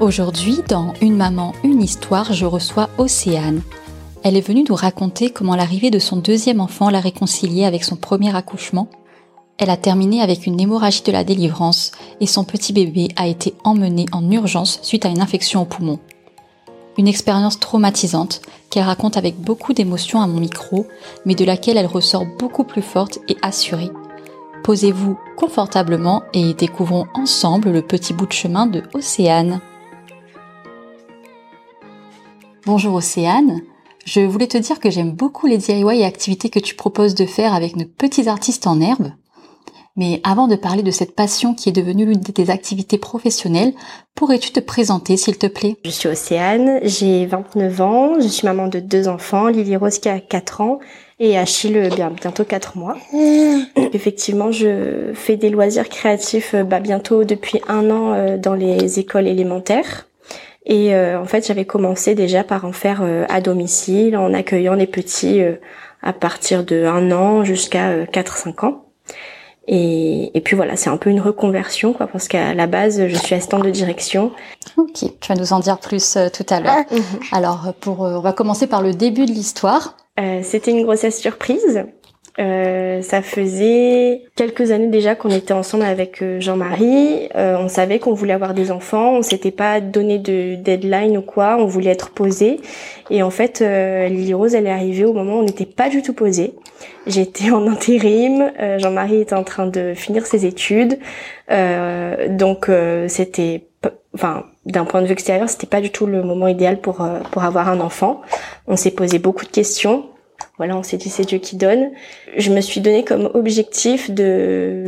Aujourd'hui, dans Une maman, une histoire, je reçois Océane. Elle est venue nous raconter comment l'arrivée de son deuxième enfant l'a réconciliée avec son premier accouchement. Elle a terminé avec une hémorragie de la délivrance et son petit bébé a été emmené en urgence suite à une infection au poumon. Une expérience traumatisante qu'elle raconte avec beaucoup d'émotion à mon micro, mais de laquelle elle ressort beaucoup plus forte et assurée Posez-vous confortablement et découvrons ensemble le petit bout de chemin de Océane. Bonjour Océane, je voulais te dire que j'aime beaucoup les DIY et activités que tu proposes de faire avec nos petits artistes en herbe. Mais avant de parler de cette passion qui est devenue l'une de tes activités professionnelles, pourrais-tu te présenter s'il te plaît? Je suis Océane, j'ai 29 ans, je suis maman de deux enfants, Lily Rose qui a 4 ans et Achille bien, bientôt 4 mois. Effectivement, je fais des loisirs créatifs bah, bientôt depuis un an euh, dans les écoles élémentaires. Et euh, en fait, j'avais commencé déjà par en faire euh, à domicile, en accueillant les petits à partir de un an jusqu'à 4-5 ans. Et, et, puis voilà, c'est un peu une reconversion, quoi, parce qu'à la base, je suis assistante de direction. Ok, tu vas nous en dire plus tout à l'heure. Mhm. Alors, pour, on va commencer par le début de l'histoire. Euh, c'était une grossesse surprise. Euh, ça faisait quelques années déjà qu'on était ensemble avec euh, Jean-Marie. Euh, on savait qu'on voulait avoir des enfants. On s'était pas donné de deadline ou quoi. On voulait être posé. Et en fait, euh, Lily Rose, elle est arrivée au moment où on n'était pas du tout posé. J'étais en intérim. Jean-Marie était en train de finir ses études. donc c'était, enfin, d'un point de vue extérieur, c'était pas du tout le moment idéal pour pour avoir un enfant. On s'est posé beaucoup de questions voilà, on s'est dit c'est Dieu qui donne. Je me suis donné comme objectif de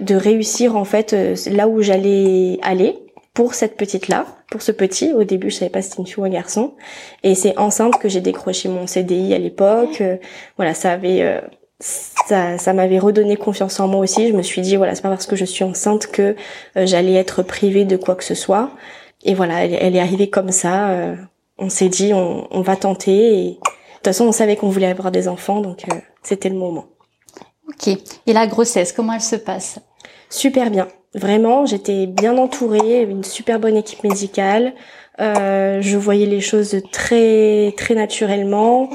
de réussir en fait euh, là où j'allais aller pour cette petite là, pour ce petit. Au début, je savais pas si c'était une fille ou un garçon. Et c'est enceinte que j'ai décroché mon CDI à l'époque. Euh, voilà, ça avait euh, ça, ça m'avait redonné confiance en moi aussi. Je me suis dit voilà, c'est pas parce que je suis enceinte que j'allais être privée de quoi que ce soit. Et voilà, elle, est arrivée comme ça. on s'est dit on, va tenter toute façon, on savait qu'on voulait avoir des enfants, donc euh, c'était le moment. Ok. Et la grossesse, comment elle se passe? Super bien. Vraiment, j'étais bien entourée, une super bonne équipe médicale. Euh, je voyais les choses très très naturellement.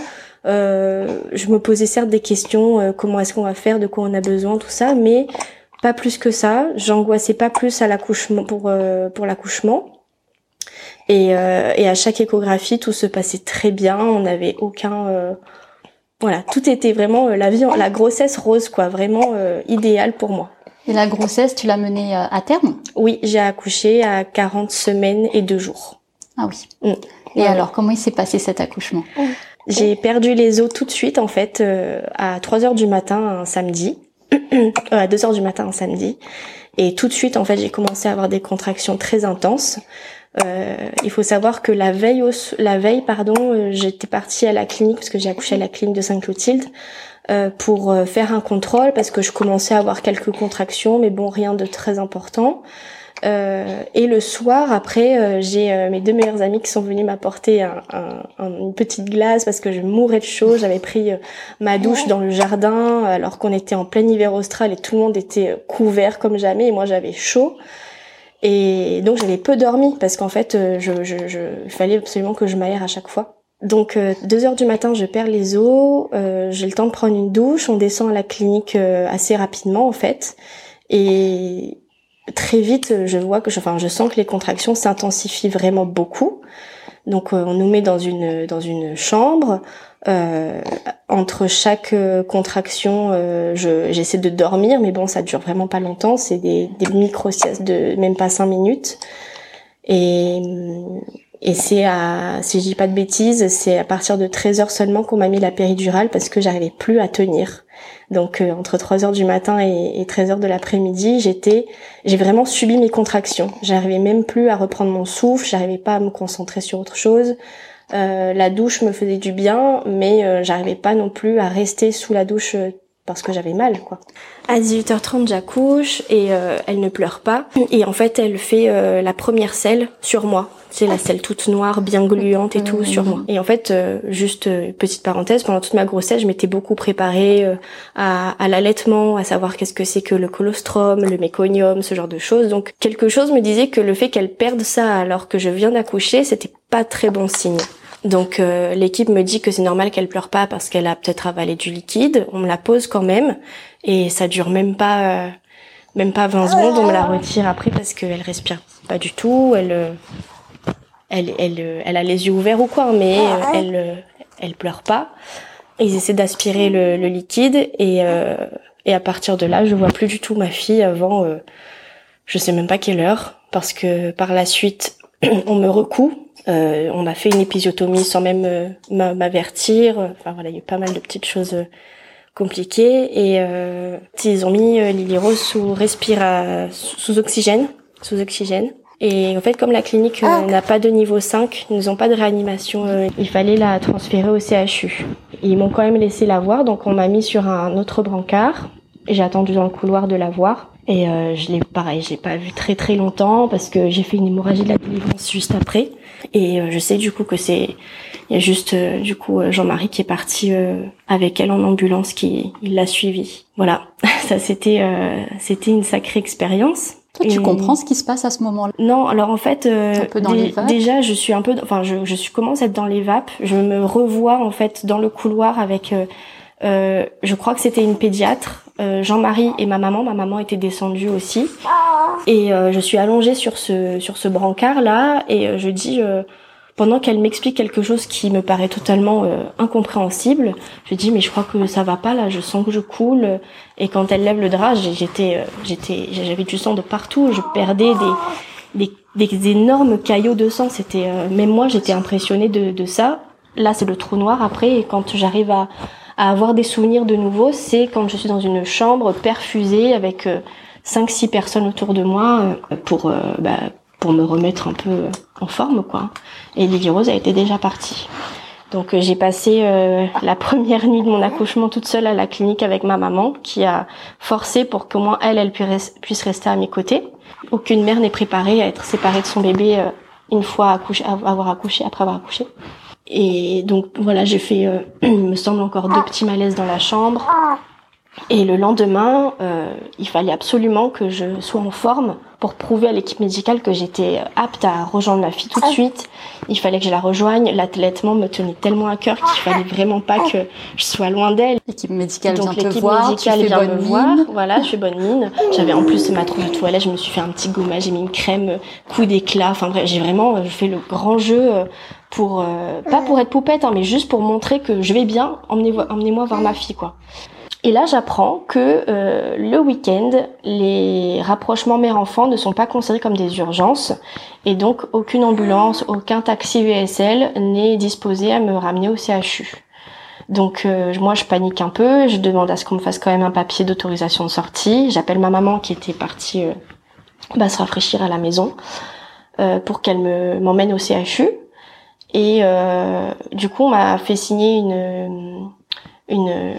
Euh, je me posais certes des questions, euh, comment est-ce qu'on va faire, de quoi on a besoin, tout ça, mais pas plus que ça. J'angoissais pas plus à l'accouchement pour euh, pour l'accouchement. Et, euh, et à chaque échographie, tout se passait très bien. On n'avait aucun euh, voilà, tout était vraiment euh, la vie, la grossesse rose, quoi, vraiment euh, idéal pour moi. Et la grossesse, tu l'as menée à terme? Oui, j'ai accouché à 40 semaines et deux jours. Ah oui. Mm. Et alors, comment il s'est passé cet accouchement? J'ai perdu les os tout de suite, en fait, euh, à 3 heures du matin un samedi, à 2 heures du matin un samedi, et tout de suite, en fait, j'ai commencé à avoir des contractions très intenses. Euh, il faut savoir que la veille, la veille, pardon, euh, j'étais partie à la clinique parce que j'ai accouché à la clinique de Sainte-Clotilde euh, pour euh, faire un contrôle parce que je commençais à avoir quelques contractions, mais bon, rien de très important. Euh, et le soir, après, j'ai mes deux meilleurs amis qui sont venus m'apporter un, une petite glace parce que je mourais de chaud. J'avais pris ma douche dans le jardin alors qu'on était en plein hiver austral et tout le monde était couvert comme jamais et moi j'avais chaud. Et donc j'avais peu dormi parce qu'en fait, euh, je, je, je, il fallait absolument que je m'aère à chaque fois. Donc euh, deux heures du matin, je perds les os, euh, j'ai le temps de prendre une douche, on descend à la clinique assez rapidement en fait, et très vite, je vois que, je, enfin, je sens que les contractions s'intensifient vraiment beaucoup. Donc on nous met dans une dans une chambre. Euh, entre chaque euh, contraction, euh, j'essaie de dormir, mais bon, ça dure vraiment pas longtemps. C'est des, des micro siestes de même pas cinq minutes. Et, Et c'est à, si je dis pas de bêtises, c'est à partir de 13 heures seulement qu'on m'a mis la péridurale parce que j'arrivais plus à tenir. Donc euh, entre 3 heures du matin et, et 13 heures de l'après-midi, j'étais, j'ai vraiment subi mes contractions. J'arrivais même plus à reprendre mon souffle, j'arrivais pas à me concentrer sur autre chose. Euh, la douche me faisait du bien, mais euh, j'arrivais pas non plus à rester sous la douche euh, parce que j'avais mal quoi. À 18h30 j'accouche et elle ne pleure pas et en fait elle fait la première selle sur moi. C'est la selle toute noire, bien gluante et tout sur moi. Et en fait, juste petite parenthèse, pendant toute ma grossesse, je m'étais beaucoup préparée à, à l'allaitement, à savoir qu'est-ce que c'est que le colostrum, le méconium, ce genre de choses. Donc quelque chose me disait que le fait qu'elle perde ça alors que je viens d'accoucher, c'était pas très bon signe. Donc euh, l'équipe me dit que c'est normal qu'elle pleure pas parce qu'elle a peut-être avalé du liquide. On me la pose quand même et ça dure même pas euh, même pas 20 secondes. On me la retire après parce qu'elle respire pas du tout. Elle euh, elle elle elle a les yeux ouverts ou quoi, mais elle elle pleure pas. Ils essaient d'aspirer le, le, liquide et et à partir de là, je vois plus du tout ma fille avant je sais même pas quelle heure parce que par la suite on me recoue euh, on a fait une épisiotomie sans même euh, m'avertir. Enfin voilà, il y a eu pas mal de petites choses euh, compliquées. Et euh, ils ont mis Lily Rose sous respira, sous oxygène, sous oxygène. Et en fait, comme la clinique ah. n'a pas de niveau 5, ils n'ont pas de réanimation, il fallait la transférer au CHU. Ils m'ont quand même laissé la voir, donc on m'a mis sur un autre brancard. J'ai attendu dans le couloir de la voir. Et euh, je l'ai pareil, j'ai pas vu très très longtemps parce que j'ai fait une hémorragie de la délivrance juste après. Et euh, je sais du coup que c'est il y a juste euh, du coup euh, Jean-Marie qui est parti avec elle en ambulance qui il l'a suivi. Voilà, ça c'était c'était une sacrée expérience. Toi, tu comprends ce qui se passe à ce moment-là? Non, alors en fait, déjà, je suis un peu, enfin, je, je suis commence à être dans les vapes. Je me revois en fait dans le couloir avec, je crois que c'était une pédiatre euh, Jean-Marie et ma maman. Ma maman était descendue aussi. Et euh, je suis allongée sur ce sur ce brancard là et euh, je dis pendant qu'elle m'explique quelque chose qui me paraît totalement incompréhensible, je dis mais je crois que ça va pas là, je sens que je coule et quand elle lève le drap, j'étais j'étais j'avais du sang de partout, je perdais des des, des énormes caillots de sang, c'était même moi j'étais impressionnée de de ça. Là, c'est le trou noir après et quand j'arrive à à avoir des souvenirs de nouveau, c'est quand je suis dans une chambre perfusée avec euh, cinq six personnes autour de moi euh, pour euh, bah, pour me remettre un peu en forme quoi. Et Lily Rose a été déjà partie. Donc j'ai passé la première nuit de mon accouchement toute seule à la clinique avec ma maman qui a forcé pour qu'au moins elle elle puisse rester à mes côtés. Aucune mère n'est préparée à être séparée de son bébé une fois accouché, avoir accouché après avoir accouché. Et donc voilà, j'ai fait, euh, il me semble encore deux petits malaises dans la chambre. Et le lendemain, euh, il fallait absolument que je sois en forme pour prouver à l'équipe médicale que j'étais apte à rejoindre ma fille tout de suite. Il fallait que je la rejoigne. L'athlètement me tenait tellement à cœur qu'il fallait vraiment pas que je sois loin d'elle. L'équipe médicale Donc l'équipe médicale vient me voir. Voilà, je fais bonne mine. J'avais en plus ma trousse de toilette. Je me suis fait un petit gommage. J'ai mis une crème coup d'éclat. Enfin bref, j'ai vraiment euh, fait le grand jeu pour euh, pas pour être poupette, hein, mais juste pour montrer que je vais bien. Emmenez-moi emmenez voir ma fille, quoi. Et là, j'apprends que euh, le week-end, les rapprochements mère-enfant ne sont pas considérés comme des urgences, et donc aucune ambulance, aucun taxi VSL n'est disposé à me ramener au CHU. Donc euh, moi, je panique un peu, je demande à ce qu'on me fasse quand même un papier d'autorisation de sortie. J'appelle ma maman qui était partie bah, se rafraîchir à la maison pour qu'elle me m'emmène au CHU. Et euh, du coup, on m'a fait signer une, une,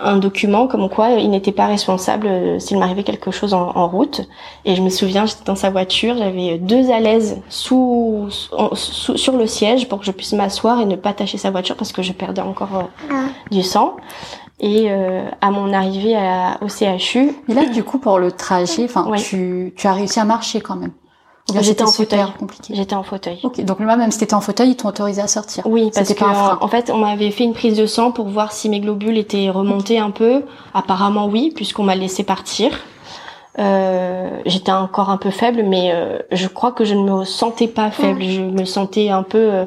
un document comme quoi il n'était pas responsable s'il m'arrivait quelque chose en, en, route. Et je me souviens, j'étais dans sa voiture, j'avais deux alaises sous, sous, sur le siège pour que je puisse m'asseoir et ne pas tâcher sa voiture parce que je perdais encore euh, ah. du sang. Et euh, à mon arrivée à, au CHU. Et là, du coup, pour le trajet, enfin, tu, tu as réussi à marcher quand même. J'étais en fauteuil. J'étais en fauteuil. Ok, donc là même si t'étais en fauteuil, ils t'ont autorisé à sortir. Oui, parce que en fait, on m'avait fait une prise de sang pour voir si mes globules étaient remontés un peu. Apparemment oui, puisqu'on m'a laissé partir. Euh, j'étais encore un peu faible, mais euh, je crois que je ne me sentais pas faible. Je me sentais un peu, euh,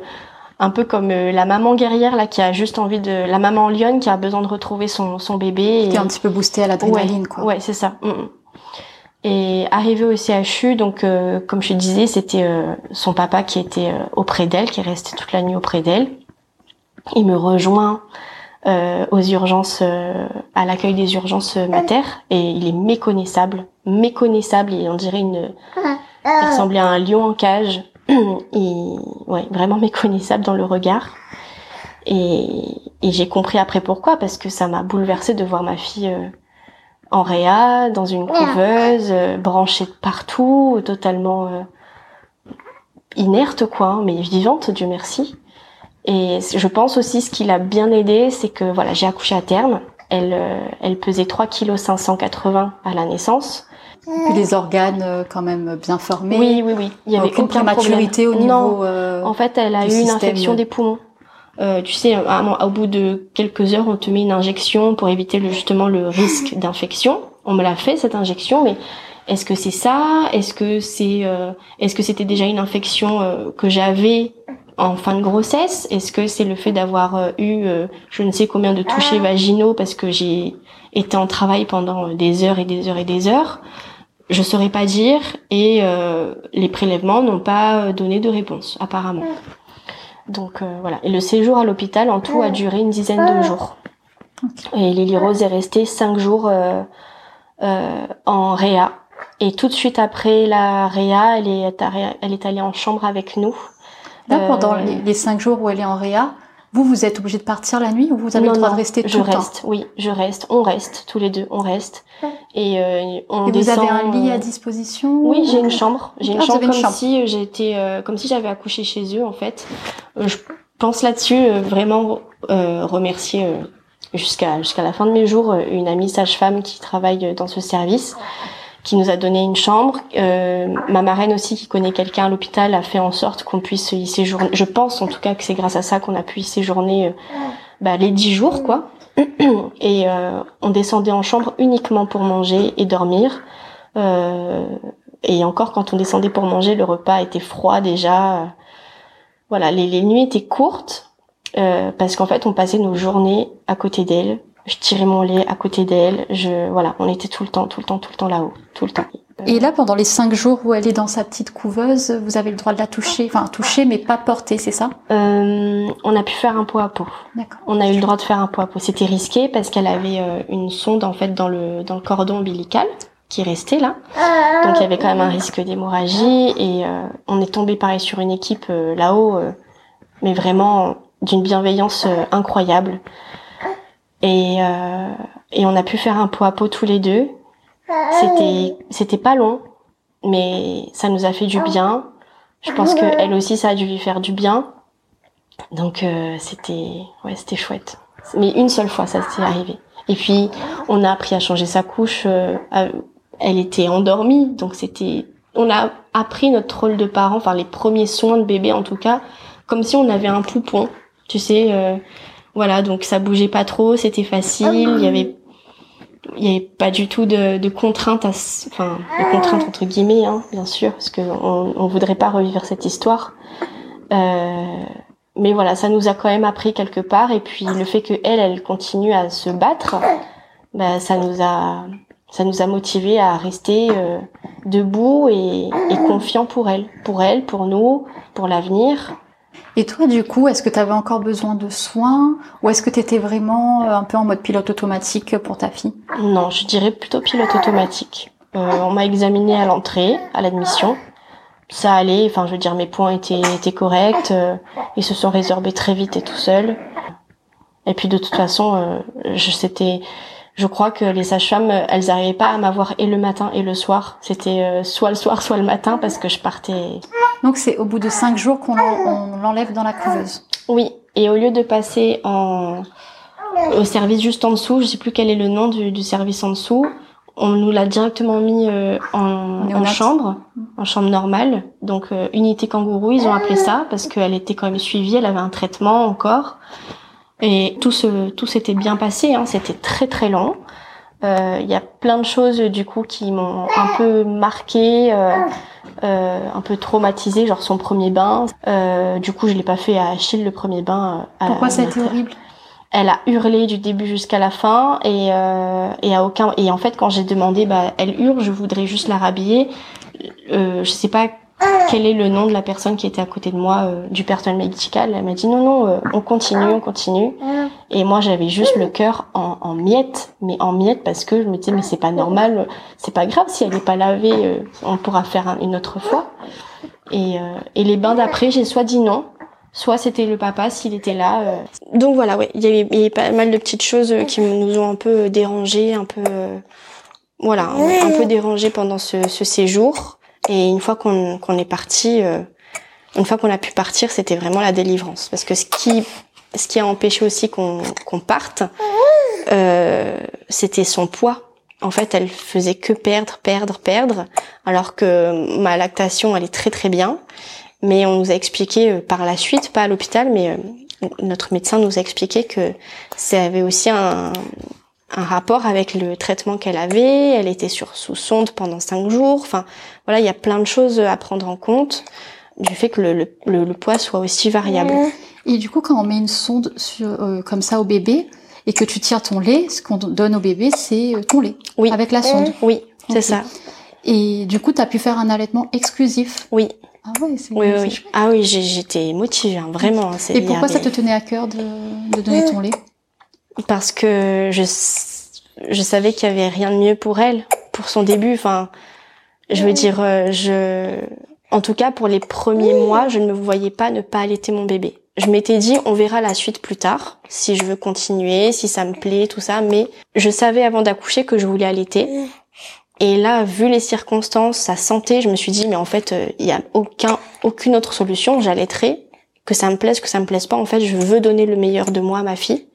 un peu comme euh, la maman guerrière là qui a juste envie de, la maman lionne qui a besoin de retrouver son son bébé. Qui est un petit peu boostée à l'adrénaline, ouais, quoi. Ouais, c'est ça. Mm, mm. Et arrivé au CHU, donc euh, comme je disais, c'était euh, son papa qui était euh, auprès d'elle, qui est resté toute la nuit auprès d'elle. Il me rejoint aux urgences, à l'accueil des urgences mater, et il est méconnaissable, méconnaissable, et on dirait une, il ressemblait à un lion en cage, et ouais, vraiment méconnaissable dans le regard. Et, et j'ai compris après pourquoi, parce que ça m'a bouleversée de voir ma fille en réa, dans une couveuse, euh, branchée de partout, totalement euh, inerte quoi, hein, mais vivante, Dieu merci. Et je pense aussi ce qui l'a bien aidé, c'est que voilà, j'ai accouché à terme. Elle, euh, elle pesait 3 kg 580 à la naissance. Puis les organes quand même bien formés. Oui, oui, oui. Il y avait aucune prématurité au niveau. Non. en fait, elle a eu une infection des poumons. Euh, tu sais, au bout de quelques heures, on te met une injection pour éviter le, justement le risque d'infection. On me l'a fait cette injection, mais est-ce que c'est ça? Est-ce que c'est euh, est-ce que c'était déjà une infection euh, que j'avais en fin de grossesse? Est-ce que c'est le fait d'avoir eu je ne sais combien de touchés vaginaux parce que j'ai été en travail pendant des heures et des heures et des heures? Je saurais pas dire et les prélèvements n'ont pas donné de réponse apparemment. Donc euh, voilà. Et le séjour à l'hôpital en tout a duré une dizaine de jours. Et Lily Rose est restée cinq jours euh, euh, en réa. Et tout de suite après la réa, elle est, elle est allée en chambre avec nous. Là, pendant les, cinq jours où elle est en réa, vous, vous êtes obligé de partir la nuit ou vous avez le droit de rester tout je le reste, Oui, je reste. On reste tous les deux. On reste. Et euh, on Et vous avez un lit à disposition Oui, j'ai une chambre. J'ai une ah, chambre comme si j'étais, euh, comme si j'avais accouché chez eux en fait. Euh, je pense là-dessus euh, vraiment remercier jusqu'à jusqu'à la fin de mes jours une amie sage-femme qui travaille dans ce service qui nous a donné une chambre. Euh, ma marraine aussi, qui connaît quelqu'un à l'hôpital, a fait en sorte qu'on puisse y séjourner. Je pense en tout cas que c'est grâce à ça qu'on a pu y séjourner euh, bah, les dix jours, quoi. Et euh, on descendait en chambre uniquement pour manger et dormir. Et encore, quand on descendait pour manger, le repas était froid déjà. Voilà, les, les nuits étaient courtes parce qu'en fait, on passait nos journées à côté d'elle je tirais mon lait à côté d'elle. Je voilà, on était tout le temps, tout le temps, tout le temps là-haut, tout le temps. Et là, pendant les cinq jours où elle est dans sa petite couveuse, vous avez le droit de la toucher, enfin toucher, mais pas porter, c'est ça? Euh, On a pu faire un pot à pot. D'accord. On a eu le droit de faire un pot à pot. C'était risqué parce qu'elle avait euh, une sonde en fait dans le dans le cordon ombilical qui restait là. Donc il y avait quand même un risque d'hémorragie et euh, on est tombé pareil sur une équipe là-haut, mais vraiment d'une bienveillance incroyable. Et, euh, et on a pu faire un pot à pot tous les deux. C'était c'était pas long, mais ça nous a fait du bien. Je pense que elle aussi ça a dû lui faire du bien. Donc euh, c'était ouais c'était chouette. Mais une seule fois ça s'est arrivé. Et puis on a appris à changer sa couche. Euh, elle était endormie, donc c'était on a appris notre rôle de parent, enfin les premiers soins de bébé en tout cas, comme si on avait un poupon. Tu sais, euh, voilà, donc ça bougeait pas trop, c'était facile, il y avait il y avait pas du tout de, de contraintes, à, enfin de contraintes entre guillemets, hein, bien sûr, parce que on, voudrait pas revivre cette histoire. Euh, mais voilà, ça nous a quand même appris quelque part, et puis le fait que elle, continue à se battre, bah, ça nous a, ça nous a motivé à rester euh, debout et, et confiant pour elle, pour elle, pour nous, pour l'avenir. Et toi, du coup, est-ce que tu avais encore besoin de soins ou est-ce que tu étais vraiment euh, un peu en mode pilote automatique pour ta fille? Non, je dirais plutôt pilote automatique. Euh, on m'a examiné à l'entrée, à l'admission. Ça allait, enfin, je veux dire, mes points étaient, étaient corrects. Euh, ils se sont résorbés très vite et tout seuls. Et puis de toute façon, euh, je c'était je crois que les sages-femmes, elles n'arrivaient pas à m'avoir et le matin et le soir. C'était euh, soit le soir, soit le matin parce que je partais. Donc c'est au bout de cinq jours qu'on l'enlève dans la couveuse. Oui, et au lieu de passer en au service juste en dessous, je sais plus quel est le nom du, service en dessous, on nous l'a directement mis euh, en, chambre, en chambre normale. Donc euh, unité kangourou, ils ont appelé ça parce qu'elle était quand même suivie, elle avait un traitement encore. Et tout se, tout s'était bien passé, hein, c'était très très long. Euh, il y a plein de choses du coup qui m'ont un peu marqué, euh, euh, un peu traumatisé, genre son premier bain. Euh, du coup, je l'ai pas fait à Achille le premier bain. Pourquoi ça a été horrible? Elle a hurlé du début jusqu'à la fin et euh, et à aucun et en fait quand j'ai demandé bah elle hurle, je voudrais juste la rhabiller. Euh, je sais pas quel est le nom de la personne qui était à côté de moi euh, du personnel médical? Elle m'a dit non non, euh, on continue, on continue. Et moi j'avais juste le cœur en, en miettes, mais en miettes parce que je me disais mais c'est pas normal, c'est pas grave si elle est pas lavée, euh, on pourra faire une autre fois. Et, et les bains d'après j'ai soit dit non, soit c'était le papa s'il était là. euh. Donc voilà, ouais, il y avait, pas mal de petites choses euh, qui nous ont un peu dérangé, un peu, euh, voilà, un, un peu dérangé pendant ce, ce séjour. Et une fois qu'on qu'on est parti, euh, une fois qu'on a pu partir, c'était vraiment la délivrance. Parce que ce qui, ce qui a empêché aussi qu'on qu'on parte, euh, c'était son poids. En fait, elle faisait que perdre, perdre, perdre, alors que ma lactation, est très très bien. Mais on nous a expliqué euh, par la suite, pas à l'hôpital, mais euh, notre médecin nous a expliqué que ça avait aussi un, un rapport avec le traitement qu'elle avait. Elle était sur sous sonde pendant cinq jours. Enfin, voilà, il y a plein de choses à prendre en compte du fait que le, le, le- le poids soit aussi variable. Et du coup, quand on met une sonde sur, euh, comme ça au bébé et que tu tires ton lait, ce qu'on donne au bébé, c'est euh, ton lait. Oui. Avec la sonde. Oui, c'est ça. Et du coup, tu as pu faire un allaitement exclusif. Oui, Ah ouais, c'est oui, oui. Ah oui, j'ai- j'étais motivée, hein, vraiment. Et pourquoi ça te tenait à cœur de, de donner ton lait? Parce que je, je savais qu'il y avait rien de mieux pour elle, pour son début. Enfin, je veux dire, euh, je, en tout cas pour les premiers mois, je ne me voyais pas ne pas allaiter mon bébé. Je m'étais dit, on verra la suite plus tard, si je veux continuer, si ça me plaît, tout ça. Mais je savais avant d'accoucher que je voulais allaiter. Et là, vu les circonstances, sa santé, je me suis dit, mais en fait, euh, il y a aucun, aucune autre solution. J'allaiterai, que ça me plaise, que ça me plaise pas. En fait, je veux donner le meilleur de moi à ma fille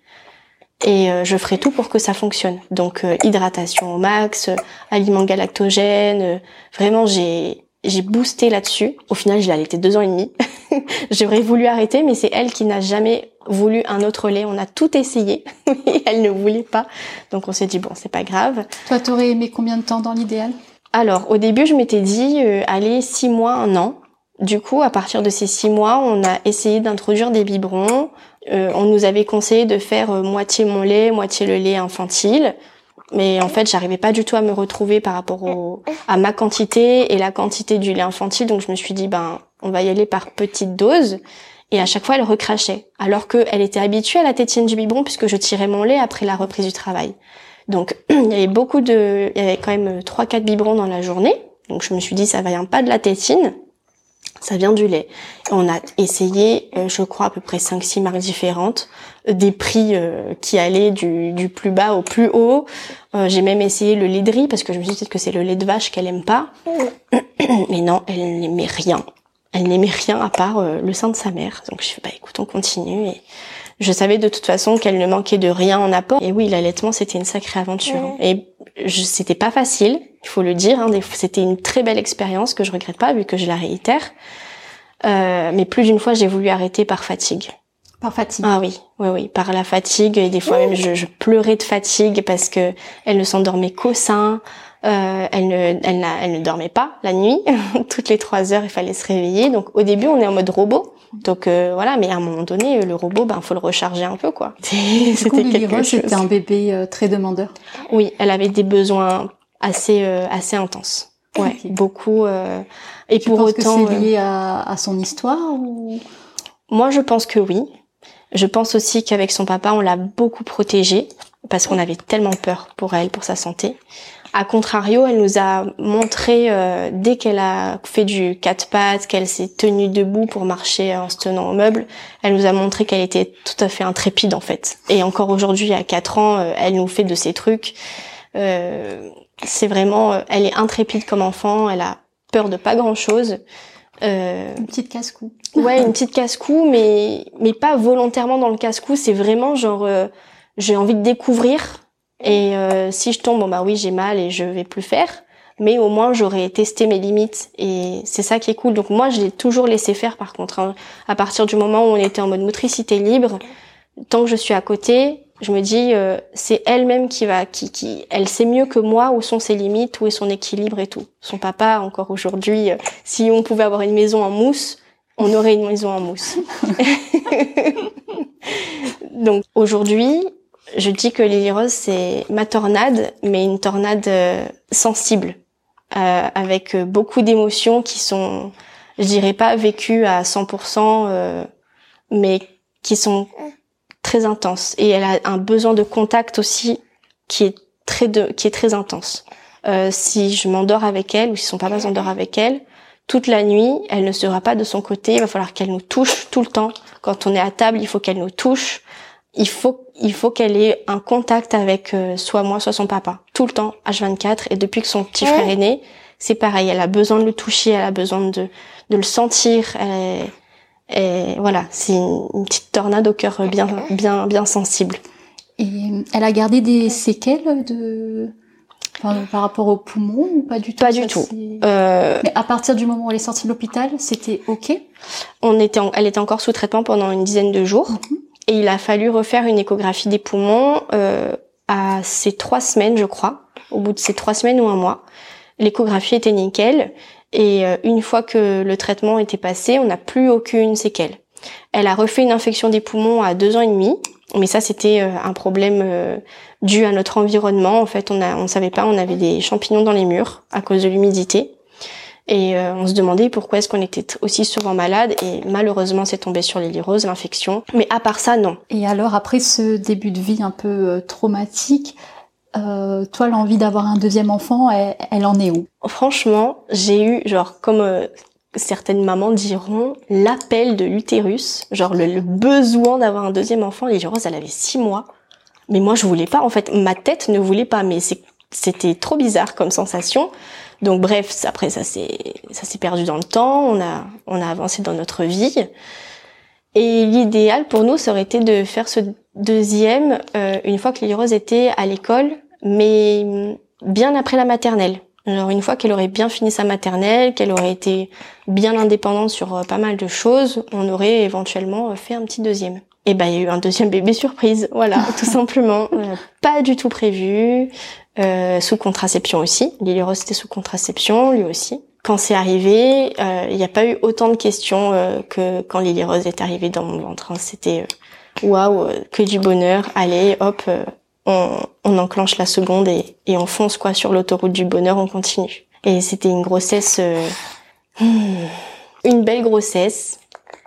et euh, je ferai tout pour que ça fonctionne. Donc euh, hydratation au max, euh, aliments galactogènes, euh, vraiment j'ai j'ai boosté là-dessus. Au final, je l'ai allaité deux ans et demi. J'aurais voulu arrêter, mais c'est elle qui n'a jamais voulu un autre lait. On a tout essayé, mais elle ne voulait pas. Donc on s'est dit bon, c'est pas grave. Toi, t'aurais aimé combien de temps dans l'idéal? Alors, au début, je m'étais dit, euh, allez, six mois, un an. Du coup, à partir de ces six mois, on a essayé d'introduire des biberons. Euh, on nous avait conseillé de faire euh, moitié mon lait, moitié le lait infantile. Mais en fait, j'arrivais pas du tout à me retrouver par rapport au, à ma quantité et la quantité du lait infantile. Donc, je me suis dit, ben, on va y aller par petites doses. Et à chaque fois, elle recrachait. Alors qu'elle était habituée à la tétine du biberon puisque je tirais mon lait après la reprise du travail. Donc, il y avait beaucoup de, il y avait quand même trois, quatre biberons dans la journée. Donc, je me suis dit, ça vient pas de la tétine, ça vient du lait. On a essayé, euh, je crois, à peu près 5-6 marques différentes, euh, des prix euh, qui allaient du, plus bas au plus haut. J'ai même essayé le lait de riz parce que je me suis dit que c'est le lait de vache qu'elle aime pas. Mais non, elle n'aimait rien. Elle n'aimait rien à part le sein de sa mère. Donc je fais bah écoute, on continue. Je savais de toute façon qu'elle ne manquait de rien en apport. Et oui, l'allaitement c'était une sacrée aventure. hein. Et c'était pas facile, il faut le dire. Hein, c'était une très belle expérience que je regrette pas vu que je la réitère. Euh, mais plus d'une fois, j'ai voulu arrêter par fatigue. Par fatigue. Ah oui, oui, oui, par la fatigue et des fois même je, je pleurais de fatigue parce que elle ne s'endormait qu'au sein. Euh, elle ne, elle, n'a- elle ne dormait pas la nuit. Toutes les trois heures, il fallait se réveiller. Donc au début, on est en mode robot. Donc euh, voilà, mais à un moment donné, le robot, ben faut le recharger un peu quoi. C'était quelque chose. c'était un bébé euh, très demandeur. Oui, elle avait des besoins assez euh, assez intenses. Ouais, Ok. beaucoup. euh, et Tu pour autant, que c'est euh, lié à, à son histoire ou? Moi, je pense que oui. Je pense aussi qu'avec son papa, on l'a beaucoup protégée parce qu'on avait tellement peur pour elle, pour sa santé. A contrario, elle nous a montré euh, dès qu'elle a fait du quatre pattes, qu'elle s'est tenue debout pour marcher en se tenant au meuble, elle nous a montré qu'elle était tout à fait intrépide en fait. Et encore aujourd'hui, à quatre ans, euh, elle nous fait de ces trucs. Euh, c'est vraiment, euh, elle est intrépide comme enfant. Elle a peur de pas grand chose. Euh, une petite casse-cou Ouais, une petite casse-cou, mais mais pas volontairement dans le casse-cou. C'est vraiment genre euh, j'ai envie de découvrir et euh, si je tombe, bon bah oui j'ai mal et je vais plus faire. Mais au moins j'aurais testé mes limites et c'est ça qui est cool. Donc moi je l'ai toujours laissé faire par contre. hein. À partir du moment où on était en mode motricité libre, tant que je suis à côté, je me dis euh, c'est elle-même qui va qui qui elle sait mieux que moi où sont ses limites, où est son équilibre et tout. Son papa encore aujourd'hui, euh, si on pouvait avoir une maison en mousse, on aurait une maison en mousse. Donc aujourd'hui, je dis que Lily Rose c'est ma tornade, mais une tornade euh, sensible, euh, avec beaucoup d'émotions qui sont, je dirais pas vécues à 100%, euh, mais qui sont très intenses. Et elle a un besoin de contact aussi qui est très de, qui est très intense. Euh, si je m'endors avec elle ou si son papa s'endort avec elle, toute la nuit, elle ne sera pas de son côté. Il va falloir qu'elle nous touche tout le temps. Quand on est à table, il faut qu'elle nous touche. Il faut, il faut qu'elle ait un contact avec euh, soit moi, soit son papa, tout le temps, H24. Et depuis que son petit frère est né, c'est pareil. Elle a besoin de le toucher, elle a besoin de, de le sentir. et voilà, c'est une, petite tornade au cœur bien, bien, bien sensible. Et elle a gardé des séquelles de par rapport aux poumons ou pas du tout? Pas du tout. Euh... Mais à partir du moment où elle est sortie de l'hôpital, c'était ok? On était, elle était encore sous traitement pendant une dizaine de jours, mhm. Et il a fallu refaire une échographie des poumons euh, à ces trois semaines, je crois, au bout de ces trois semaines ou un mois. L'échographie était nickel, et euh, une fois que le traitement était passé, on n'a plus aucune séquelle. Elle a refait une infection des poumons à deux ans et demi, mais ça, c'était euh, un problème dû à notre environnement. En fait, on on savait pas, on avait des champignons dans les murs à cause de l'humidité. Et euh, on se demandait pourquoi est-ce qu'on était aussi souvent malade. Et malheureusement, c'est tombé sur les roses, l'infection. Mais à part ça, non. Et alors, après ce début de vie un peu traumatique, euh, toi, l'envie d'avoir un deuxième enfant, elle, elle en est où? Franchement, j'ai eu, genre, comme certaines mamans diront l'appel de l'utérus, genre le, besoin d'avoir un deuxième enfant. Les Rose, elle avait six mois, mais moi je voulais pas. En fait, ma tête ne voulait pas, mais c'était trop bizarre comme sensation. Donc bref, après ça s'est ça s'est perdu dans le temps. On a on a avancé dans notre vie. Et l'idéal pour nous, ça aurait été de faire ce deuxième euh, une fois que Lily Rose était à l'école, mais bien après la maternelle. Alors une fois qu'elle aurait bien fini sa maternelle, qu'elle aurait été bien indépendante sur euh, pas mal de choses, on aurait éventuellement euh, fait un petit deuxième. Et ben il y a eu un deuxième bébé surprise, voilà, tout simplement, pas du tout prévu, sous contraception aussi. Lily Rose était sous contraception, lui aussi. Quand c'est arrivé, il n'y a pas eu autant de questions que quand Lily Rose est arrivée dans mon ventre. Hein. C'était waouh, que du bonheur. Allez, hop, on, on enclenche la seconde et, et, on fonce quoi sur l'autoroute du bonheur, on continue. Et c'était une grossesse, euh, hmm, une belle grossesse,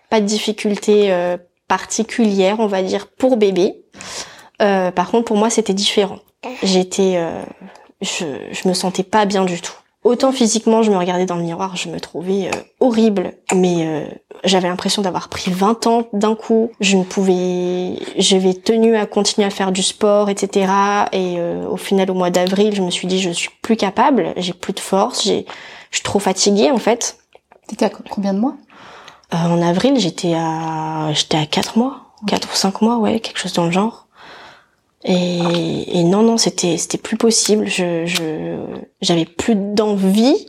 pas de difficultés euh, particulières, on va dire, pour bébé. Euh, par contre, pour moi, c'était différent. J'étais, je, je me sentais pas bien du tout. Autant physiquement, je me regardais dans le miroir, je me trouvais euh, horrible, mais euh, j'avais l'impression d'avoir pris 20 ans d'un coup. Je ne pouvais, j'avais tenu à continuer à faire du sport, etc. Et euh, au final, au mois d'avril, je me suis dit, je suis plus capable, j'ai plus de force, j'ai, je suis trop fatiguée en fait. T'étais à combien de mois? En avril, j'étais à, j'étais à 4 mois, 4 ou 5 mois, ouais, quelque chose dans le genre. Et, et non, non, c'était c'était plus possible. Je j'avais plus d'envie.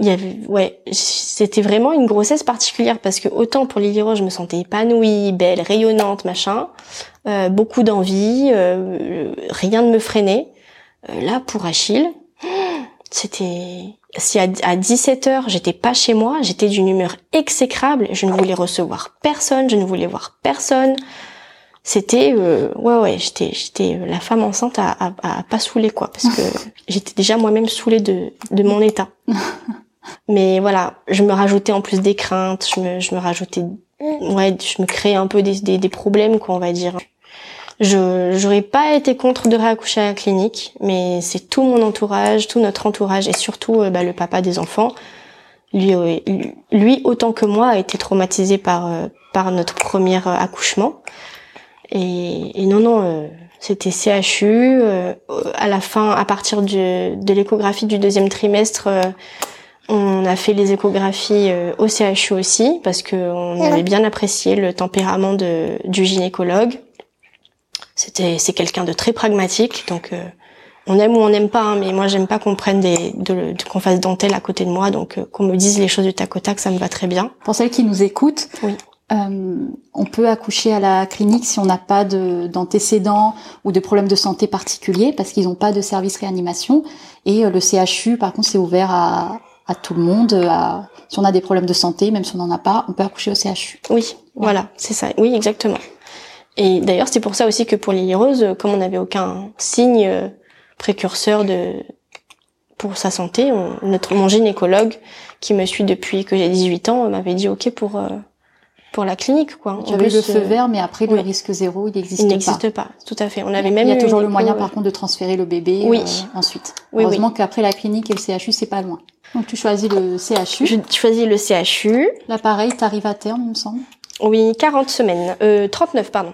Il y avait ouais, c'était vraiment une grossesse particulière parce que autant pour Lily Rose, je me sentais épanouie, belle, rayonnante, machin, euh, beaucoup d'envie, euh, rien ne me freinait. Euh, là, pour Achille, c'était si à, à 17 heures j'étais pas chez moi, j'étais d'une humeur exécrable, je ne voulais recevoir personne, je ne voulais voir personne c'était euh, ouais ouais j'étais j'étais euh, la femme enceinte à, à, pas saouler quoi parce que j'étais déjà moi-même saoulée de de mon état. Mais voilà je me rajoutais en plus des craintes je me je me rajoutais ouais je me créais un peu des des, des problèmes quoi on va dire. Je j'aurais pas été contre de réaccoucher à la clinique mais c'est tout mon entourage tout notre entourage et surtout euh, bah, le papa des enfants lui lui autant que moi a été traumatisé par par notre premier accouchement et, et non, non, euh, c'était CHU. Euh, à la fin, à partir du, de l'échographie du deuxième trimestre, euh, on a fait les échographies au CHU aussi parce que on avait bien apprécié le tempérament de, du gynécologue. C'était, c'est quelqu'un de très pragmatique, donc on aime ou on n'aime pas, hein, mais moi j'aime pas qu'on prenne des, de, qu'on fasse dentelle à côté de moi, donc qu'on me dise les choses du tac au tac, ça me va très bien. Pour celles qui nous écoutent, oui. Euh, on peut accoucher à la clinique si on n'a pas d'antécédents ou de problèmes de santé particuliers parce qu'ils n'ont pas de service réanimation. Et euh, le CHU, par contre, c'est ouvert à, à, tout le monde. À, si on a des problèmes de santé, même si on n'en a pas, on peut accoucher au CHU. Oui, voilà, c'est ça. Oui, exactement. Et d'ailleurs, c'est pour ça aussi que pour Lily Rose, comme on n'avait aucun signe euh, précurseur de pour sa santé, notre mon gynécologue qui me suit depuis que j'ai 18 ans m'avait dit OK pour euh, pour la clinique quoi. Tu avais le feu vert, mais après le risque zéro, il n'existe pas. Il n'existe pas, tout à fait. On avait même il y a toujours le moyen par contre de transférer le bébé oui. ensuite. Oui, Heureusement qu'après la clinique et le CHU c'est pas loin. Donc tu choisis le CHU. Je choisis le CHU. Là pareil, t'arrives à terme, il me semble. Oui, 40 semaines. Euh, 39, pardon.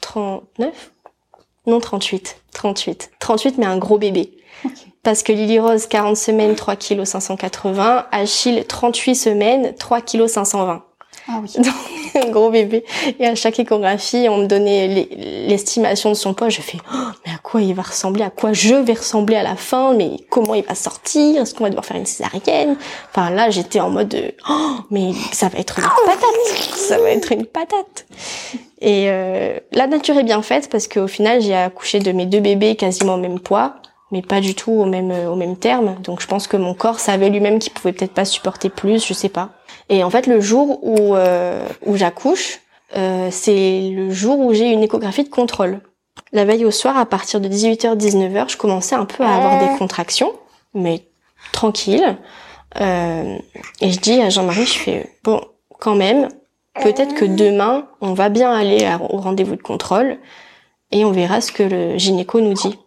39 Non, 38. 38. 38, mais un gros bébé. Okay. Parce que Lily Rose, 40 semaines, 3 kg 580. Achille, 38 semaines, 3 kg 520. Ah oui. Donc, un gros bébé. Et à chaque échographie, on me donnait l'estimation de son poids. Je fais, oh, mais à quoi il va ressembler? À quoi je vais ressembler à la fin? Mais comment il va sortir? Est-ce qu'on va devoir faire une césarienne? Enfin, là, j'étais en mode, oh, mais ça va être une patate. Ça va être une patate. Et euh, la nature est bien faite parce qu'au final, j'ai accouché de mes deux bébés quasiment au même poids mais pas du tout au même au même terme. Donc je pense que mon corps savait lui-même qu'il pouvait peut-être pas supporter plus, je sais pas. Et en fait, le jour où euh, où j'accouche, euh, c'est le jour où j'ai une échographie de contrôle. La veille au soir, à partir de 18h 19h, je commençais un peu à avoir des contractions, mais tranquille. Euh, et je dis à Jean-Marie, je fais bon, quand même, peut-être que demain, on va bien aller au rendez-vous de contrôle et on verra ce que le gynéco nous dit.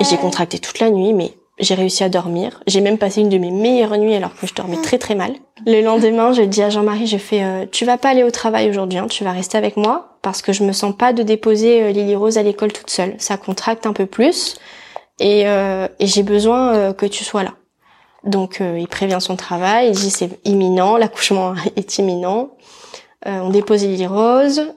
J'ai contracté toute la nuit, mais j'ai réussi à dormir. J'ai même passé une de mes meilleures nuits alors que je dormais très très mal. Le lendemain, je dis à Jean-Marie, je fais, euh, tu vas pas aller au travail aujourd'hui, hein, tu vas rester avec moi parce que je me sens pas de déposer euh, Lily Rose à l'école toute seule. Ça contracte un peu plus et, euh, et j'ai besoin euh, que tu sois là. Donc euh, il prévient son travail, il dit c'est imminent, l'accouchement est imminent. on dépose Lily Rose,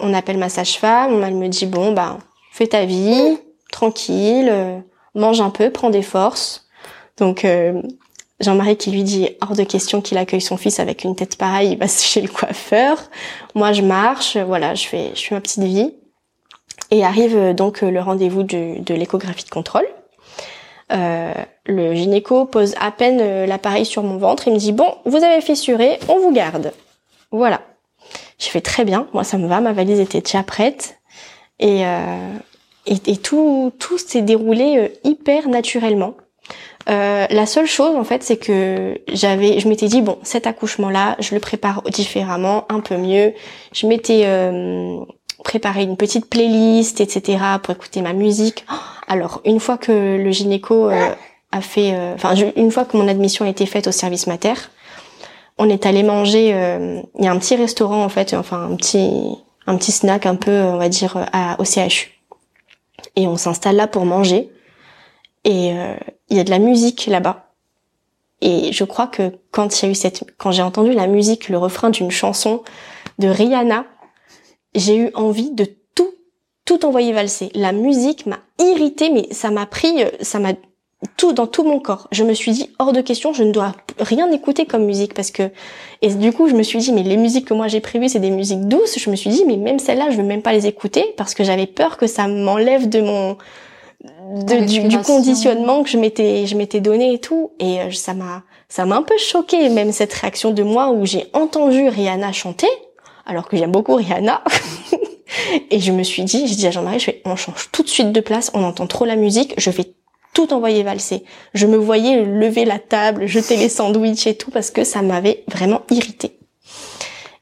on appelle ma sage-femme, elle me dit bon bah fais ta vie, tranquille, mange un peu, prends des forces. Donc euh, Jean-Marie qui lui dit hors de question qu'il accueille son fils avec une tête pareille, il va chez le coiffeur. Moi je marche, voilà, je fais, je fais ma petite vie. Et arrive euh, donc le rendez-vous de, l'échographie de contrôle. Euh, le gynéco pose à peine l'appareil sur mon ventre. Il me dit bon, vous avez fissuré, on vous garde. Voilà. Je fais très bien. Moi, ça me va. Ma valise était déjà prête. Et, euh, et, tout, tout s'est déroulé euh, hyper naturellement. Euh, la seule chose en fait, c'est que j'avais, je m'étais dit bon, cet accouchement-là, je le prépare différemment, un peu mieux. Je m'étais euh, préparé une petite playlist, etc. pour écouter ma musique. Alors une fois que le gynéco euh, a fait, euh, enfin une fois que mon admission a été faite au service mater, on est allé manger. Il y a un petit restaurant en fait, enfin un petit un petit snack un peu, on va dire, à, au CHU. Et on s'installe là pour manger. Et euh, il y a de la musique là-bas. Et je crois que quand il y a eu cette, quand j'ai entendu la musique, le refrain d'une chanson de Rihanna, j'ai eu envie de tout, tout envoyer valser. La musique m'a irritée, mais ça m'a pris, ça m'a tout dans tout mon corps. Je me suis dit hors de question, je ne dois rien écouter comme musique parce que et du coup je me suis dit mais les musiques que moi j'ai prévues c'est des musiques douces. Je me suis dit mais même celles-là je veux même pas les écouter parce que j'avais peur que ça m'enlève de mon de, du, du, conditionnement que je m'étais je m'étais donné et tout et euh, ça m'a ça m'a un peu choqué même cette réaction de moi où j'ai entendu Rihanna chanter alors que j'aime beaucoup Rihanna et je me suis dit je dis à Jean-Marie je fais on change tout de suite de place on entend trop la musique je vais tout envoyer valser. Je me voyais lever la table, jeter les sandwichs et tout parce que ça m'avait vraiment irrité.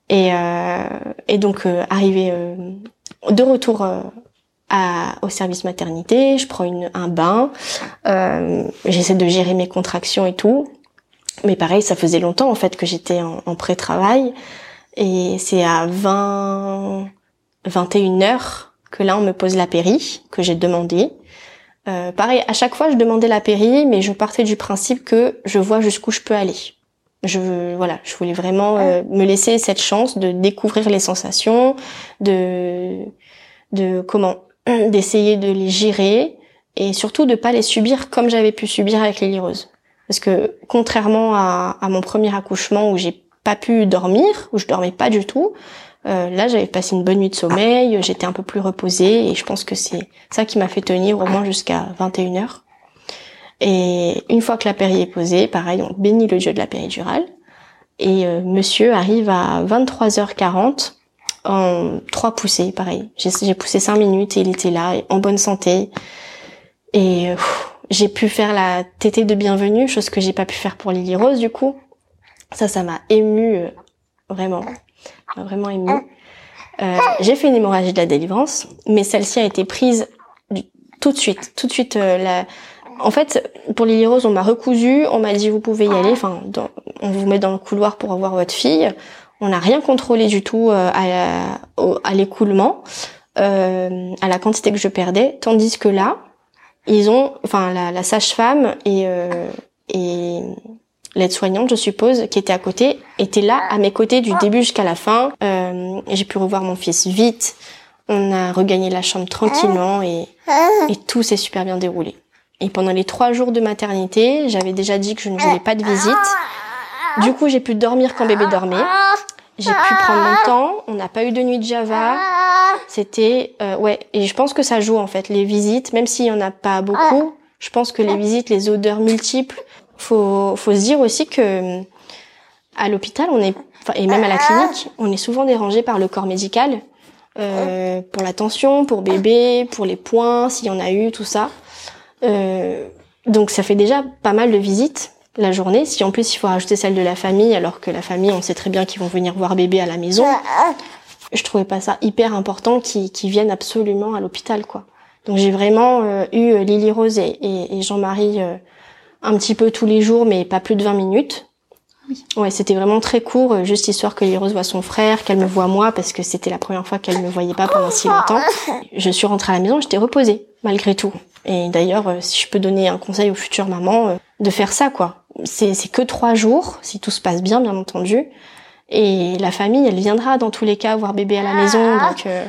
Et, euh, et donc euh, arrivé euh, de retour euh, à, au service maternité, je prends une, un bain, euh, j'essaie de gérer mes contractions et tout. Mais pareil, ça faisait longtemps en fait que j'étais en, en pré-travail et c'est à 20 21 heures que là on me pose la péri que j'ai demandé. Euh, pareil, à chaque fois, je demandais la péri, mais je partais du principe que je vois jusqu'où je peux aller. Je voilà, je voulais vraiment euh, me laisser cette chance de découvrir les sensations, de de comment d'essayer de les gérer et surtout de pas les subir comme j'avais pu subir avec les lireuses. Parce que contrairement à, à mon premier accouchement où j'ai pas pu dormir, où je dormais pas du tout, euh, là, j'avais passé une bonne nuit de sommeil, j'étais un peu plus reposée et je pense que c'est ça qui m'a fait tenir au moins jusqu'à 21h. Et une fois que la péri est posée, pareil, on bénit le dieu de la péridurale. Et euh, monsieur arrive à 23h40 en trois poussées, pareil. J'ai poussé cinq minutes et il était là, en bonne santé. Et j'ai pu faire la tétée de bienvenue, chose que j'ai pas pu faire pour Lily Rose du coup. Ça, ça m'a ému euh, vraiment, vraiment ému. Euh, j'ai fait une hémorragie de la délivrance, mais celle-ci a été prise tout de suite, tout de suite. Euh, la... En fait, pour Lily Rose, on m'a recousu, on m'a dit vous pouvez y aller. Enfin, on vous met dans le couloir pour avoir votre fille. On n'a rien contrôlé du tout euh, à, à l'écoulement, euh, à la quantité que je perdais, tandis que là, ils ont, enfin, la, la sage-femme et, euh, et l'aide-soignante, je suppose, qui était à côté, était là à mes côtés du début jusqu'à la fin. Euh, j'ai pu revoir mon fils vite. On a regagné la chambre tranquillement et, et tout s'est super bien déroulé. Et pendant les trois jours de maternité, j'avais déjà dit que je ne voulais pas de visite. Du coup, j'ai pu dormir quand bébé dormait. J'ai pu prendre mon temps. On n'a pas eu de nuit de Java. C'était euh, ouais. Et je pense que ça joue en fait les visites, même s'il y en a pas beaucoup. Je pense que les visites, les odeurs multiples. Faut faut se dire aussi que à l'hôpital, on est et même à la clinique, on est souvent dérangé par le corps médical euh, pour la tension, pour bébé, pour les points, s'il y en a eu, tout ça. Euh, donc ça fait déjà pas mal de visites la journée. Si en plus il faut rajouter celle de la famille, alors que la famille, on sait très bien qu'ils vont venir voir bébé à la maison, je trouvais pas ça hyper important qu'ils viennent absolument à l'hôpital, quoi. Donc j'ai vraiment euh, eu euh, Lily Rose et, et, Jean-Marie euh, un petit peu tous les jours, mais pas plus de 20 minutes. Oui. Ouais, c'était vraiment très court, juste histoire que Lily Rose voit son frère, qu'elle me voit moi, parce que c'était la première fois qu'elle me voyait pas pendant si longtemps. Je suis rentrée à la maison, j'étais reposée, malgré tout. Et d'ailleurs, si je peux donner un conseil aux futures mamans, de faire ça, quoi c'est que trois jours, si tout se passe bien, bien entendu. Et la famille, elle viendra dans tous les cas voir bébé à la maison. Donc, euh,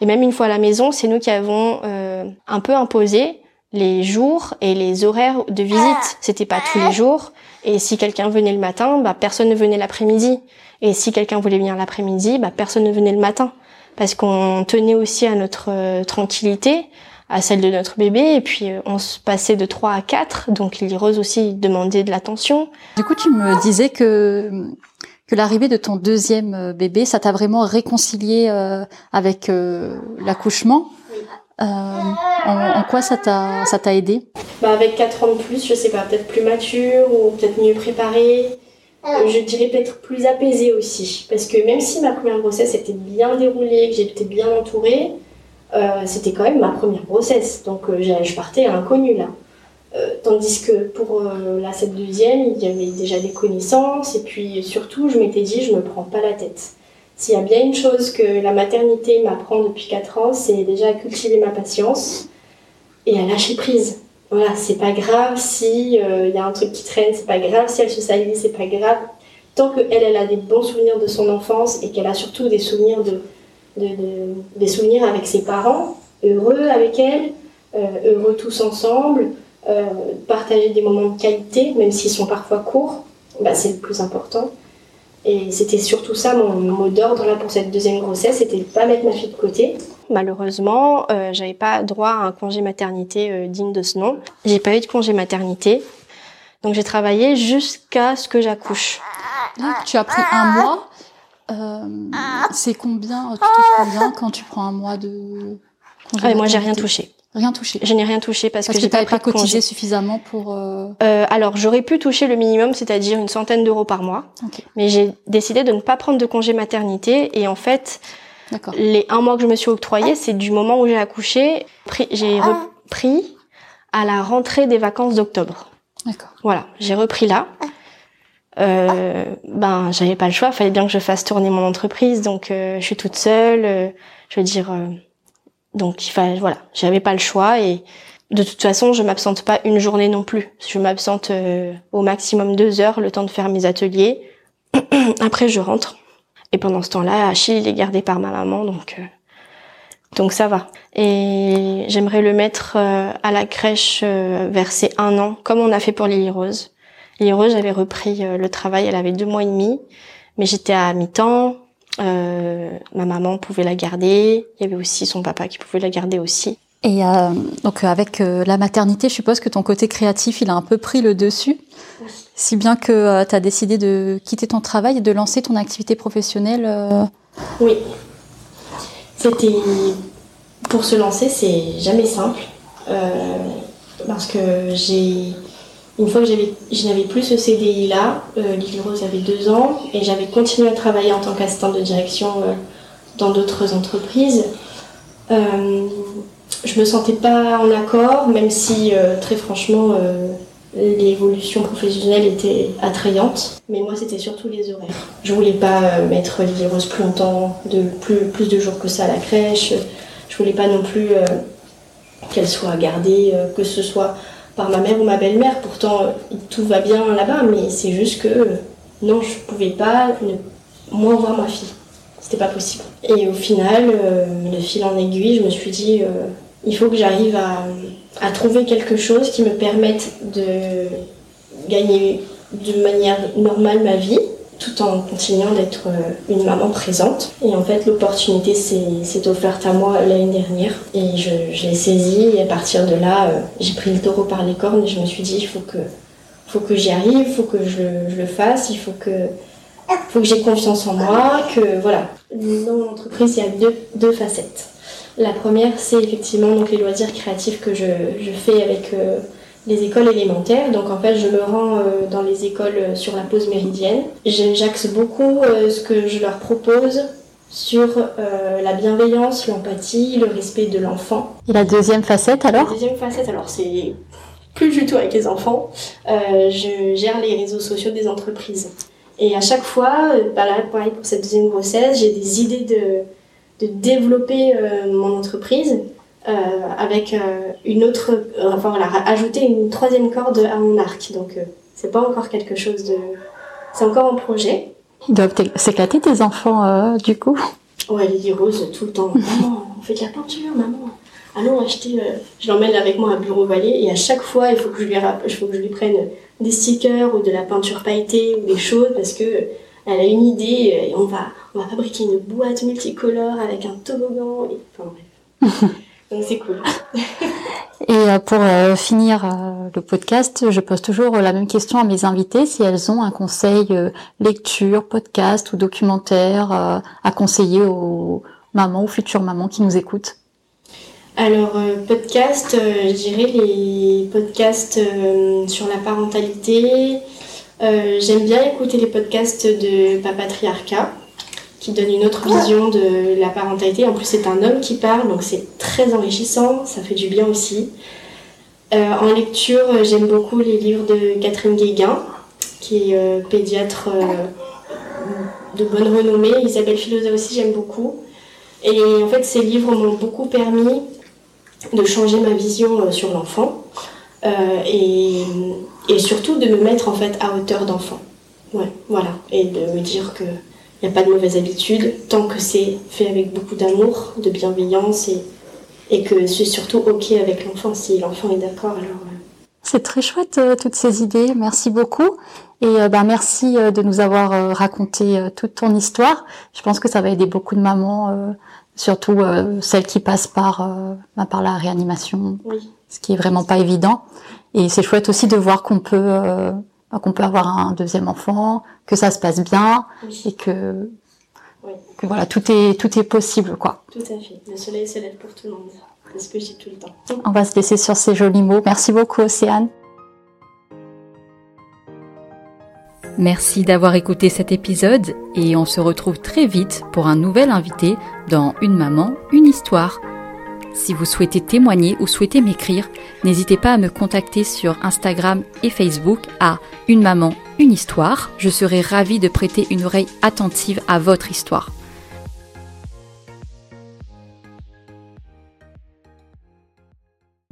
et même une fois à la maison, c'est nous qui avons euh, un peu imposé les jours et les horaires de visite. C'était pas tous les jours. Et si quelqu'un venait le matin, bah personne ne venait l'après-midi. Et si quelqu'un voulait venir l'après-midi, bah personne ne venait le matin. Parce qu'on tenait aussi à notre euh, tranquillité à celle de notre bébé et puis euh, on se passait de 3 à 4 donc Lily Rose aussi demandait de l'attention. Du coup tu me disais que que l'arrivée de ton deuxième euh, bébé ça t'a vraiment réconcilié euh, avec l'accouchement. Euh, en, quoi ça t'a aidé? Bah avec 4 ans de plus, je sais pas, peut-être plus mature ou peut-être mieux préparée. je dirais peut-être plus apaisée aussi parce que même si ma première grossesse était bien déroulée, que j'étais bien entourée, euh, c'était quand même ma première grossesse, donc euh, je partais à l'inconnu là. Euh, tandis que pour la cette deuxième, il y avait déjà des connaissances et puis surtout, je m'étais dit, je me prends pas la tête. S'il y a bien une chose que la maternité m'apprend depuis 4 ans, c'est déjà à cultiver ma patience et à lâcher prise. Voilà, c'est pas grave si il y a un truc qui traîne, c'est pas grave si elle se salit, c'est pas grave. Tant qu'elle, elle a des bons souvenirs de son enfance et qu'elle a surtout des souvenirs de, des souvenirs avec ses parents, heureux avec elle, euh, heureux tous ensemble, euh, partager des moments de qualité, même s'ils sont parfois courts, bah, c'est le plus important. Et c'était surtout ça mon mot d'ordre là pour cette deuxième grossesse, c'était de pas mettre ma fille de côté. Malheureusement, euh, j'avais pas droit à un congé maternité euh, digne de ce nom. J'ai pas eu de congé maternité, donc j'ai travaillé jusqu'à ce que j'accouche. tu as pris un mois euh, c'est combien Tu touches combien quand tu prends un mois de congé ah, Moi, j'ai rien touché. Rien touché. Je n'ai rien touché parce, que, j'ai pas, pas cotisé suffisamment pour. Euh... Euh, alors j'aurais pu toucher le minimum, c'est-à-dire une centaine d'euros par mois. Mais j'ai décidé de ne pas prendre de congé maternité et en fait, les un mois que je me suis octroyé, c'est du moment où j'ai accouché. J'ai repris à la rentrée des vacances d'octobre. D'accord. Voilà, j'ai repris là euh, ben j'avais pas le choix, fallait bien que je fasse tourner mon entreprise, donc euh, je suis toute seule, euh, je veux dire, euh, donc il voilà, j'avais pas le choix et de toute façon je m'absente pas une journée non plus, je m'absente au maximum deux heures le temps de faire mes ateliers, après je rentre et pendant ce temps-là Achille il est gardé par ma maman donc donc ça va. Et j'aimerais le mettre à la crèche vers ses un an, comme on a fait pour Lily Rose. Et heureuse, j'avais repris euh, le travail, elle avait deux mois et demi, mais j'étais à mi-temps. Euh, ma maman pouvait la garder. Il y avait aussi son papa qui pouvait la garder aussi. Et euh, donc avec euh, la maternité, je suppose que ton côté créatif, il a un peu pris le dessus, si bien que tu as décidé de quitter ton travail et de lancer ton activité professionnelle. Oui. C'était pour se lancer, c'est jamais simple parce que j'ai une fois que je n'avais plus ce CDI là, euh, Lily Rose avait deux ans et j'avais continué à travailler en tant qu'assistante de direction dans d'autres entreprises. je me sentais pas en accord, même si très franchement l'évolution professionnelle était attrayante, mais moi c'était surtout les horaires. Je voulais pas euh, mettre Lily Rose plus longtemps, de plus, plus de jours que ça à la crèche. Je voulais pas non plus euh, qu'elle soit gardée, euh, que ce soit par ma mère ou ma belle-mère. Pourtant tout va bien là-bas, mais c'est juste que non, je pouvais pas ne moins voir ma fille. C'était pas possible. Et au final, le fil en aiguille, je me suis dit il faut que j'arrive à, trouver quelque chose qui me permette de gagner de manière normale ma vie tout en continuant d'être euh, une maman présente. Et en fait, l'opportunité s'est offerte à moi l'année dernière et je, l'ai saisie. Et à partir de là, euh, j'ai pris le taureau par les cornes et je me suis dit, il faut que, faut que j'y arrive, il faut que je, le fasse, il faut que, faut que j'ai confiance en moi, que voilà. Dans mon entreprise, il y a deux, deux facettes. La première, c'est effectivement donc les loisirs créatifs que je, fais avec euh, les écoles élémentaires. Donc en fait, je me rends euh, dans les écoles euh, sur la pause méridienne. J'axe beaucoup ce que je leur propose sur la bienveillance, l'empathie, le respect de l'enfant. Et la deuxième facette alors? La deuxième facette, alors c'est plus du tout avec les enfants. je gère les réseaux sociaux des entreprises. Et à chaque fois, bah là, pareil pour cette deuxième grossesse, j'ai des idées de de développer euh, mon entreprise euh, avec euh, une autre, enfin voilà, ajouter une troisième corde à mon arc. Donc c'est pas encore quelque chose de, c'est encore un projet. Ils doivent s'éclater tes enfants du coup. Ouais, Lily Rose tout le temps. maman, on fait de la peinture, maman. Allons acheter. je l'emmène avec moi à Bureau Vallée et à chaque fois, il faut que je lui, il faut que je lui prenne des stickers ou de la peinture pailletée ou des choses parce que elle a une idée et on va, on va fabriquer une boîte multicolore avec un toboggan. Et, enfin bref. Donc c'est cool. Et euh, pour euh, finir euh, le podcast, je pose toujours la même question à mes invités, si elles ont un conseil lecture, podcast ou documentaire à conseiller aux mamans ou futures mamans qui nous écoutent. Alors podcast, je dirais les podcasts sur la parentalité, j'aime bien écouter les podcasts de Papatriarcat qui donne une autre vision de la parentalité. En plus, c'est un homme qui parle, donc c'est très enrichissant, ça fait du bien aussi. Euh, en lecture, j'aime beaucoup les livres de Catherine Guéguin, qui est euh, pédiatre de bonne renommée. Isabelle Filosa aussi, j'aime beaucoup. Et en fait, ces livres m'ont beaucoup permis de changer ma vision sur l'enfant. et et surtout de me mettre en fait à hauteur d'enfant. Ouais, voilà. Et de me dire que il n'y a pas de mauvaise habitude tant que c'est fait avec beaucoup d'amour, de bienveillance et, et que c'est surtout ok avec l'enfant. Si l'enfant est d'accord, alors. Euh. C'est très chouette euh, toutes ces idées. Merci beaucoup. Et bah, merci de nous avoir raconté toute ton histoire. Je pense que ça va aider beaucoup de mamans, surtout celles qui passent par, bah, par la réanimation, oui. ce qui est vraiment pas évident. Et c'est chouette aussi de voir qu'on peut euh, qu'on peut avoir un deuxième enfant, que ça se passe bien et que que voilà tout est tout est possible quoi. Tout à fait. Le soleil se lève pour tout le monde. C'est ce que je dis tout le temps. On va se laisser sur ces jolis mots. Merci beaucoup Océane. Merci d'avoir écouté cet épisode et on se retrouve très vite pour un nouvel invité dans Une maman, une histoire. Si vous souhaitez témoigner ou souhaitez m'écrire, n'hésitez pas à me contacter sur Instagram et Facebook à Une maman, une histoire. Je serai ravie de prêter une oreille attentive à votre histoire.